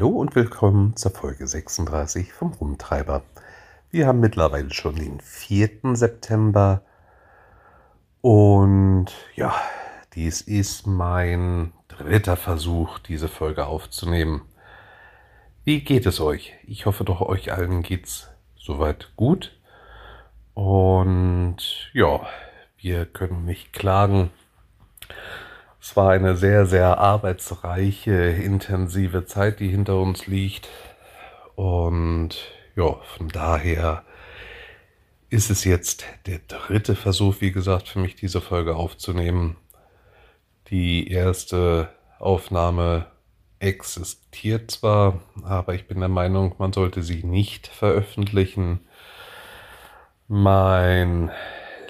Hallo und willkommen zur Folge 36 vom Rumtreiber. Wir haben mittlerweile schon den 4. September und ja, dies ist mein dritter Versuch, diese Folge aufzunehmen. Wie geht es euch? Ich hoffe doch, euch allen geht's soweit gut. Und ja, wir können nicht klagen. Es war eine sehr, sehr arbeitsreiche, intensive Zeit, die hinter uns liegt. Und ja, von daher ist es jetzt der dritte Versuch, wie gesagt, für mich diese Folge aufzunehmen. Die erste Aufnahme existiert zwar, aber ich bin der Meinung, man sollte sie nicht veröffentlichen. Mein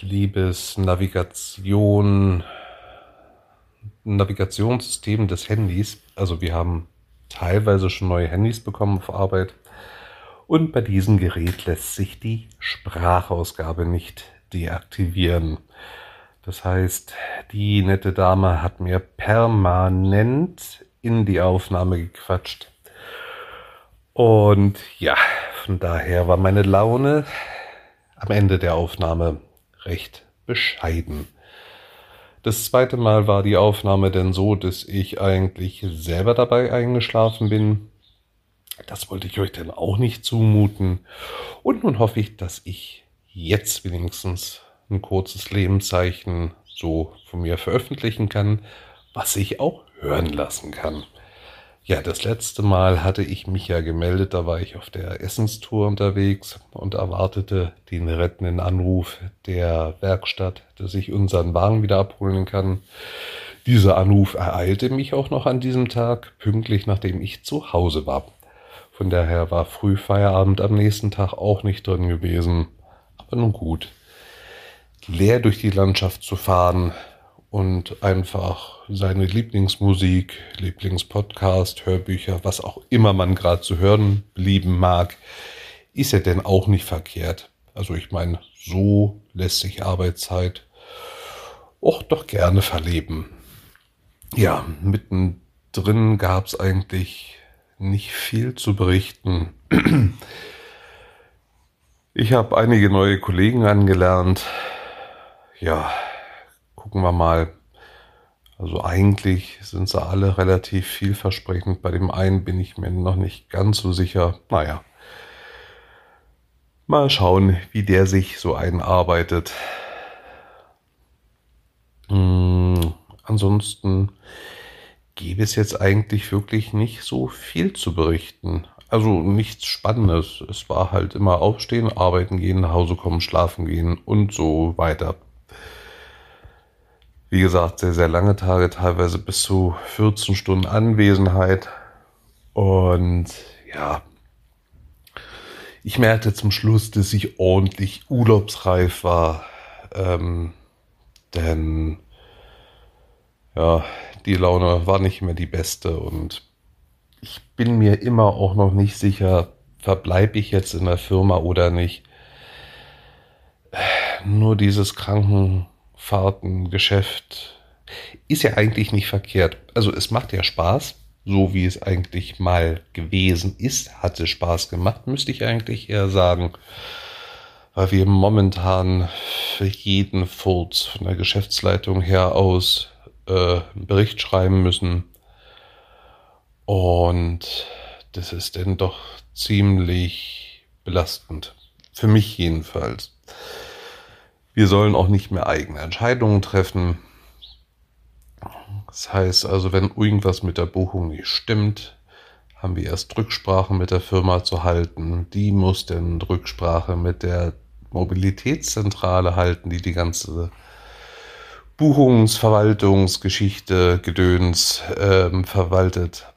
liebes Navigation Navigationssystem des Handys. Also wir haben teilweise schon neue Handys bekommen auf Arbeit. Und bei diesem Gerät lässt sich die Sprachausgabe nicht deaktivieren. Das heißt, die nette Dame hat mir permanent in die Aufnahme gequatscht. Und ja, von daher war meine Laune am Ende der Aufnahme recht bescheiden. Das zweite Mal war die Aufnahme denn so, dass ich eigentlich selber dabei eingeschlafen bin. Das wollte ich euch dann auch nicht zumuten. Und nun hoffe ich, dass ich jetzt wenigstens ein kurzes Lebenszeichen so von mir veröffentlichen kann, was ich auch hören lassen kann. Ja, das letzte Mal hatte ich mich ja gemeldet, da war ich auf der Essenstour unterwegs und erwartete den rettenden Anruf der Werkstatt, dass ich unseren Wagen wieder abholen kann. Dieser Anruf ereilte mich auch noch an diesem Tag, pünktlich nachdem ich zu Hause war. Von daher war Frühfeierabend am nächsten Tag auch nicht drin gewesen. Aber nun gut. Leer durch die Landschaft zu fahren, und einfach seine Lieblingsmusik, Lieblingspodcast, Hörbücher, was auch immer man gerade zu hören blieben mag, ist ja denn auch nicht verkehrt. Also ich meine, so lässt sich Arbeitszeit auch doch gerne verleben. Ja, mittendrin gab es eigentlich nicht viel zu berichten. Ich habe einige neue Kollegen angelernt. Ja, gucken wir mal. Also eigentlich sind sie alle relativ vielversprechend. Bei dem einen bin ich mir noch nicht ganz so sicher. Naja, mal schauen, wie der sich so einarbeitet. Hm, ansonsten gäbe es jetzt eigentlich wirklich nicht so viel zu berichten. Also nichts Spannendes. Es war halt immer aufstehen, arbeiten gehen, nach Hause kommen, schlafen gehen und so weiter. Wie gesagt, sehr, sehr lange Tage, teilweise bis zu 14 Stunden Anwesenheit. Und ja, ich merkte zum Schluss, dass ich ordentlich urlaubsreif war. Ähm, denn ja, die Laune war nicht mehr die beste und ich bin mir immer auch noch nicht sicher, verbleibe ich jetzt in der Firma oder nicht. Nur dieses Kranken, Fahrtengeschäft ist ja eigentlich nicht verkehrt. Also es macht ja Spaß, so wie es eigentlich mal gewesen ist, hat es Spaß gemacht, müsste ich eigentlich eher sagen. Weil wir momentan für jeden Furz von der Geschäftsleitung her aus äh, einen Bericht schreiben müssen. Und das ist dann doch ziemlich belastend. Für mich jedenfalls. Wir sollen auch nicht mehr eigene Entscheidungen treffen. Das heißt also, wenn irgendwas mit der Buchung nicht stimmt, haben wir erst Rücksprache mit der Firma zu halten. Die muss dann Rücksprache mit der Mobilitätszentrale halten, die die ganze Buchungsverwaltungsgeschichte, Gedöns ähm, verwaltet.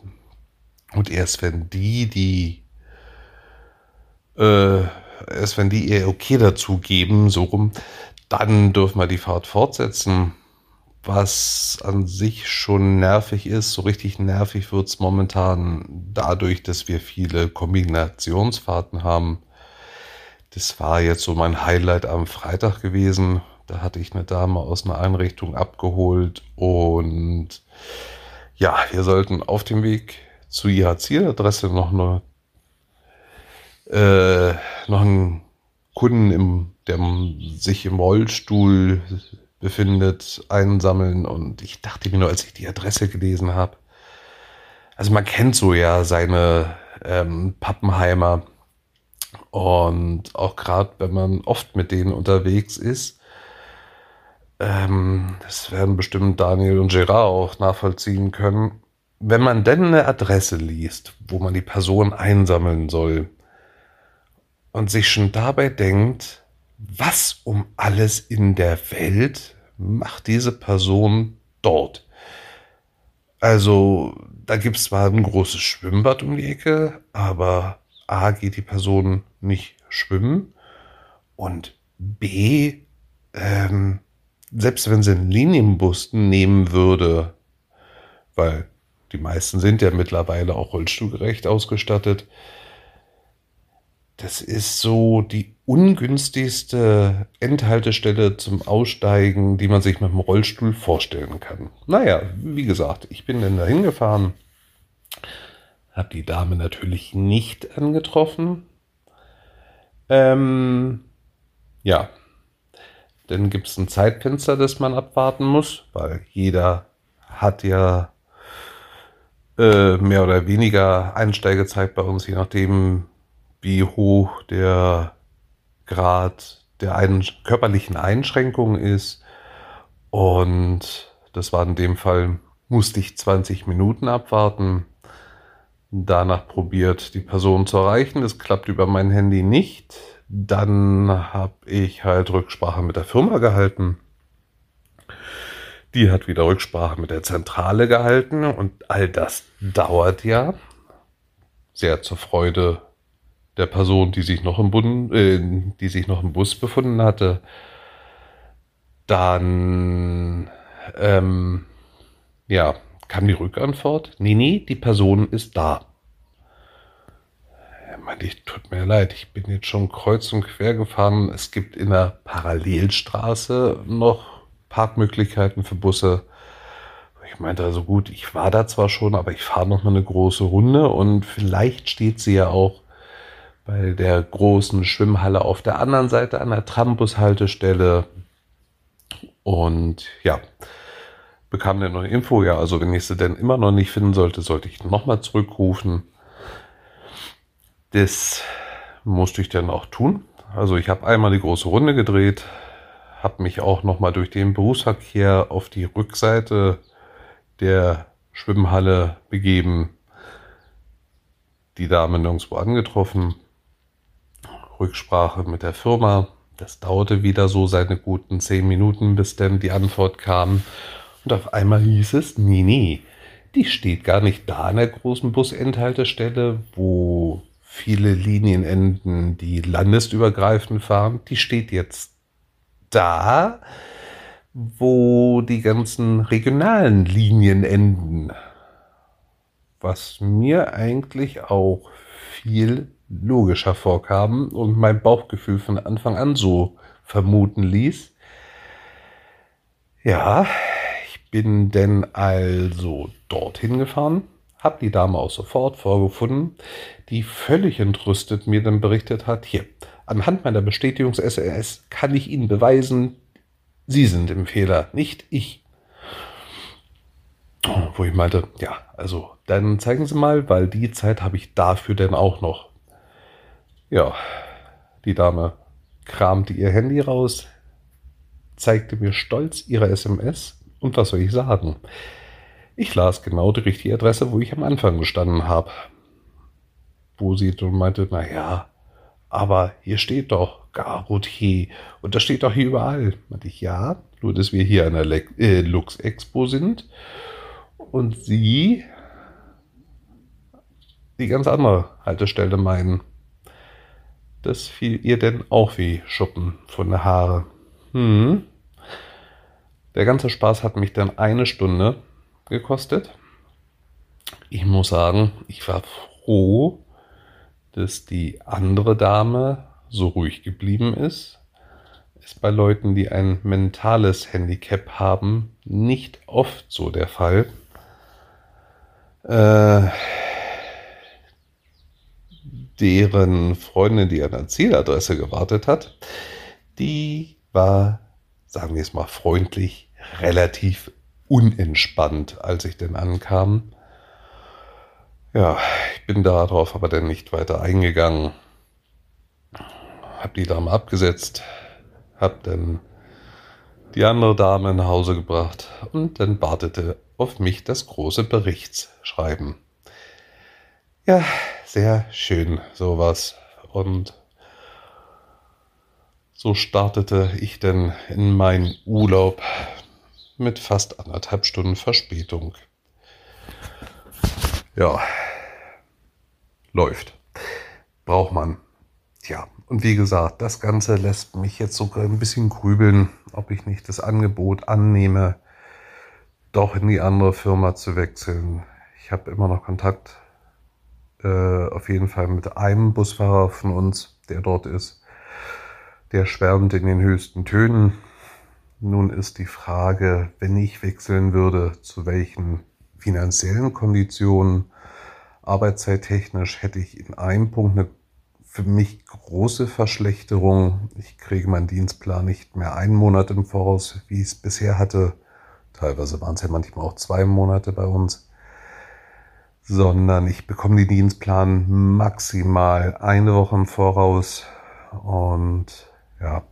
Und erst wenn die die äh, erst wenn die ihr okay dazu geben, so rum, dann dürfen wir die Fahrt fortsetzen. Was an sich schon nervig ist, so richtig nervig wird es momentan dadurch, dass wir viele Kombinationsfahrten haben. Das war jetzt so mein Highlight am Freitag gewesen. Da hatte ich eine Dame aus einer Einrichtung abgeholt und ja, wir sollten auf dem Weg zu ihrer Zieladresse noch eine äh, noch einen Kunden, im, der sich im Rollstuhl befindet, einsammeln. Und ich dachte mir nur, als ich die Adresse gelesen habe, also man kennt so ja seine ähm, Pappenheimer. Und auch gerade, wenn man oft mit denen unterwegs ist, ähm, das werden bestimmt Daniel und Gerard auch nachvollziehen können. Wenn man denn eine Adresse liest, wo man die Person einsammeln soll, und sich schon dabei denkt, was um alles in der Welt macht diese Person dort? Also, da gibt es zwar ein großes Schwimmbad um die Ecke, aber A geht die Person nicht schwimmen und B, ähm, selbst wenn sie einen Linienbus nehmen würde, weil die meisten sind ja mittlerweile auch rollstuhlgerecht ausgestattet, das ist so die ungünstigste Endhaltestelle zum Aussteigen, die man sich mit dem Rollstuhl vorstellen kann. Naja, wie gesagt, ich bin dann dahin gefahren, habe die Dame natürlich nicht angetroffen. Ähm, ja, dann gibt es ein Zeitfenster, das man abwarten muss, weil jeder hat ja äh, mehr oder weniger Einsteigezeit bei uns, je nachdem, wie hoch der Grad der ein körperlichen Einschränkung ist. Und das war in dem Fall, musste ich 20 Minuten abwarten. Danach probiert, die Person zu erreichen. Das klappt über mein Handy nicht. Dann habe ich halt Rücksprache mit der Firma gehalten. Die hat wieder Rücksprache mit der Zentrale gehalten und all das dauert ja. Sehr zur Freude der Person, die sich noch im, Bund, äh, die sich noch im Bus befunden hatte. Dann ähm, ja, kam die Rückantwort. Nee, nee, die Person ist da. Meinte, ich tut mir leid, ich bin jetzt schon kreuz und quer gefahren. Es gibt in der Parallelstraße noch Parkmöglichkeiten für Busse. Ich meinte also gut, ich war da zwar schon, aber ich fahre noch mal eine große Runde und vielleicht steht sie ja auch bei der großen Schwimmhalle auf der anderen Seite an der Trambushaltestelle. Und ja, bekam dann noch eine Info, ja, also wenn ich sie denn immer noch nicht finden sollte, sollte ich nochmal zurückrufen. Das musste ich dann auch tun. Also ich habe einmal die große Runde gedreht, habe mich auch nochmal durch den Berufsverkehr auf die Rückseite der Schwimmhalle begeben, die Dame nirgendwo angetroffen Rücksprache mit der Firma. Das dauerte wieder so seine guten zehn Minuten, bis dann die Antwort kam. Und auf einmal hieß es, nee, nee, die steht gar nicht da an der großen Busendhaltestelle, wo viele Linien enden, die landesübergreifend fahren. Die steht jetzt da, wo die ganzen regionalen Linien enden. Was mir eigentlich auch viel logischer vorkam und mein Bauchgefühl von Anfang an so vermuten ließ. Ja, ich bin denn also dorthin gefahren, habe die Dame auch sofort vorgefunden, die völlig entrüstet mir dann berichtet hat, hier, anhand meiner Bestätigungs-SMS kann ich Ihnen beweisen, Sie sind im Fehler, nicht ich. Wo ich meinte, ja, also dann zeigen Sie mal, weil die Zeit habe ich dafür denn auch noch. Ja, die Dame kramte ihr Handy raus, zeigte mir stolz ihre SMS und was soll ich sagen? Ich las genau die richtige Adresse, wo ich am Anfang gestanden habe. Wo sie dann meinte, naja, aber hier steht doch Garotier und das steht doch hier überall. Meinte ich, ja, nur dass wir hier an der Le äh, Lux Expo sind und sie die ganz andere Haltestelle meinen. Das fiel ihr denn auch wie Schuppen von der Haare. Hm. Der ganze Spaß hat mich dann eine Stunde gekostet. Ich muss sagen, ich war froh, dass die andere Dame so ruhig geblieben ist. Ist bei Leuten, die ein mentales Handicap haben, nicht oft so der Fall. Äh, deren Freundin, die an der Zieladresse gewartet hat, die war, sagen wir es mal freundlich, relativ unentspannt, als ich denn ankam. Ja, ich bin darauf aber dann nicht weiter eingegangen. Hab die Dame abgesetzt, hab dann die andere Dame nach Hause gebracht und dann wartete auf mich das große Berichtsschreiben. Ja, sehr schön sowas. Und so startete ich dann in meinen Urlaub mit fast anderthalb Stunden Verspätung. Ja, läuft. Braucht man. Ja, und wie gesagt, das Ganze lässt mich jetzt sogar ein bisschen grübeln, ob ich nicht das Angebot annehme, doch in die andere Firma zu wechseln. Ich habe immer noch Kontakt äh, auf jeden Fall mit einem Busfahrer von uns, der dort ist. Der schwärmt in den höchsten Tönen. Nun ist die Frage, wenn ich wechseln würde, zu welchen finanziellen Konditionen, arbeitszeittechnisch, hätte ich in einem Punkt eine für mich große Verschlechterung. Ich kriege meinen Dienstplan nicht mehr einen Monat im Voraus, wie ich es bisher hatte. Teilweise waren es ja manchmal auch zwei Monate bei uns. Sondern ich bekomme den Dienstplan maximal eine Woche im Voraus. Und ja,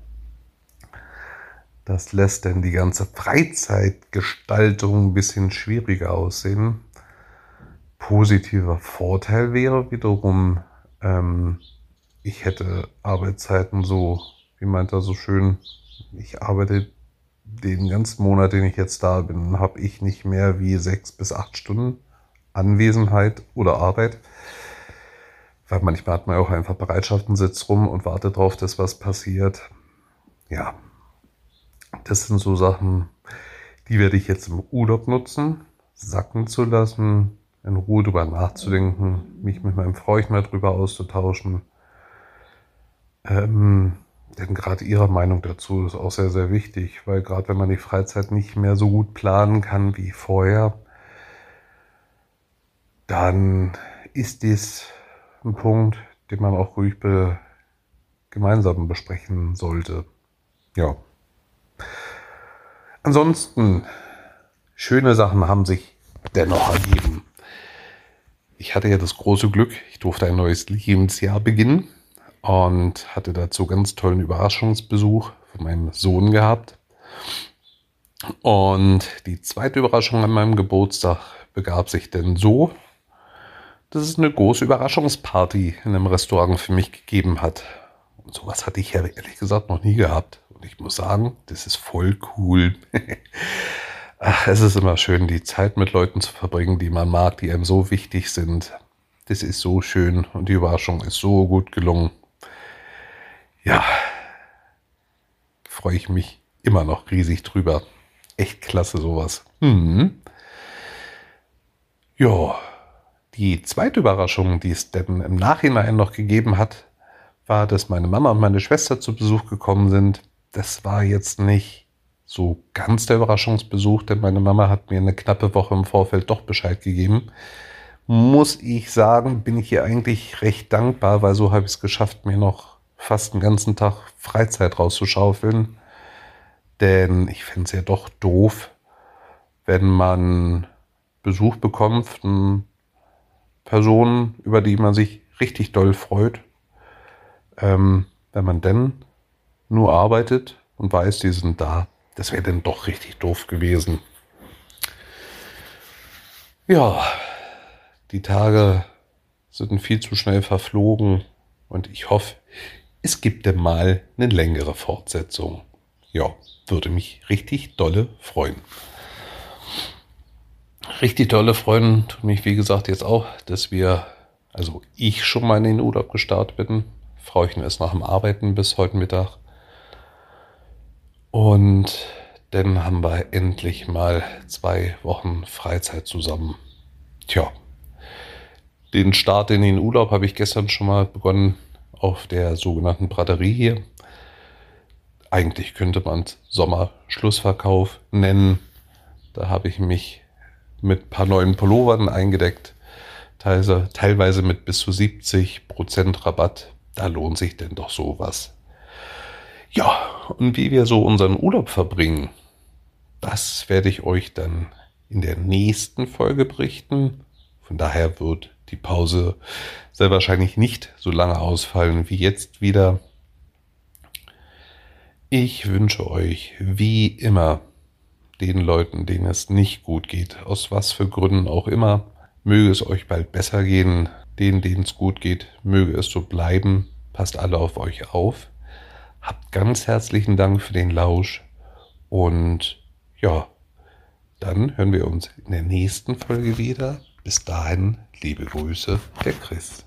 das lässt dann die ganze Freizeitgestaltung ein bisschen schwieriger aussehen. Positiver Vorteil wäre wiederum, ähm, ich hätte Arbeitszeiten so, wie meint er so schön, ich arbeite den ganzen Monat, den ich jetzt da bin, habe ich nicht mehr wie sechs bis acht Stunden Anwesenheit oder Arbeit. Weil manchmal hat man auch einfach Bereitschaften, sitzt rum und wartet darauf, dass was passiert. Ja, das sind so Sachen, die werde ich jetzt im Urlaub nutzen, sacken zu lassen, in Ruhe drüber nachzudenken, mich mit meinem Freund mal drüber auszutauschen ähm, denn gerade Ihre Meinung dazu ist auch sehr, sehr wichtig, weil gerade wenn man die Freizeit nicht mehr so gut planen kann wie vorher, dann ist dies ein Punkt, den man auch ruhig be gemeinsam besprechen sollte. Ja. Ansonsten, schöne Sachen haben sich dennoch ergeben. Ich hatte ja das große Glück, ich durfte ein neues Lebensjahr beginnen und hatte dazu ganz tollen Überraschungsbesuch von meinem Sohn gehabt. Und die zweite Überraschung an meinem Geburtstag begab sich denn so, dass es eine große Überraschungsparty in einem Restaurant für mich gegeben hat. Und sowas hatte ich ja ehrlich gesagt noch nie gehabt. Und ich muss sagen, das ist voll cool. Ach, es ist immer schön, die Zeit mit Leuten zu verbringen, die man mag, die einem so wichtig sind. Das ist so schön und die Überraschung ist so gut gelungen ja, freue ich mich immer noch riesig drüber. Echt klasse sowas. Hm. Ja, die zweite Überraschung, die es denn im Nachhinein noch gegeben hat, war, dass meine Mama und meine Schwester zu Besuch gekommen sind. Das war jetzt nicht so ganz der Überraschungsbesuch, denn meine Mama hat mir eine knappe Woche im Vorfeld doch Bescheid gegeben. Muss ich sagen, bin ich ihr eigentlich recht dankbar, weil so habe ich es geschafft, mir noch fast einen ganzen Tag Freizeit rauszuschaufeln. Denn ich finde es ja doch doof, wenn man Besuch bekommt von Personen, über die man sich richtig doll freut. Ähm, wenn man denn nur arbeitet und weiß, die sind da, das wäre dann doch richtig doof gewesen. Ja, die Tage sind viel zu schnell verflogen und ich hoffe, es gibt denn mal eine längere Fortsetzung. Ja, würde mich richtig dolle freuen. Richtig dolle freuen tut mich, wie gesagt, jetzt auch, dass wir, also ich schon mal in den Urlaub gestartet bin. Frauchen ist nach dem Arbeiten bis heute Mittag. Und dann haben wir endlich mal zwei Wochen Freizeit zusammen. Tja, den Start in den Urlaub habe ich gestern schon mal begonnen auf der sogenannten Braterie hier. Eigentlich könnte man es Sommerschlussverkauf nennen. Da habe ich mich mit ein paar neuen Pullovern eingedeckt. teilweise mit bis zu 70% Rabatt. Da lohnt sich denn doch sowas. Ja, und wie wir so unseren Urlaub verbringen, das werde ich euch dann in der nächsten Folge berichten. Von daher wird die Pause sehr wahrscheinlich nicht so lange ausfallen wie jetzt wieder. Ich wünsche euch wie immer den Leuten, denen es nicht gut geht, aus was für Gründen auch immer, möge es euch bald besser gehen. Denen, denen es gut geht, möge es so bleiben. Passt alle auf euch auf. Habt ganz herzlichen Dank für den Lausch und ja, dann hören wir uns in der nächsten Folge wieder. Bis dahin, liebe Grüße, der Chris.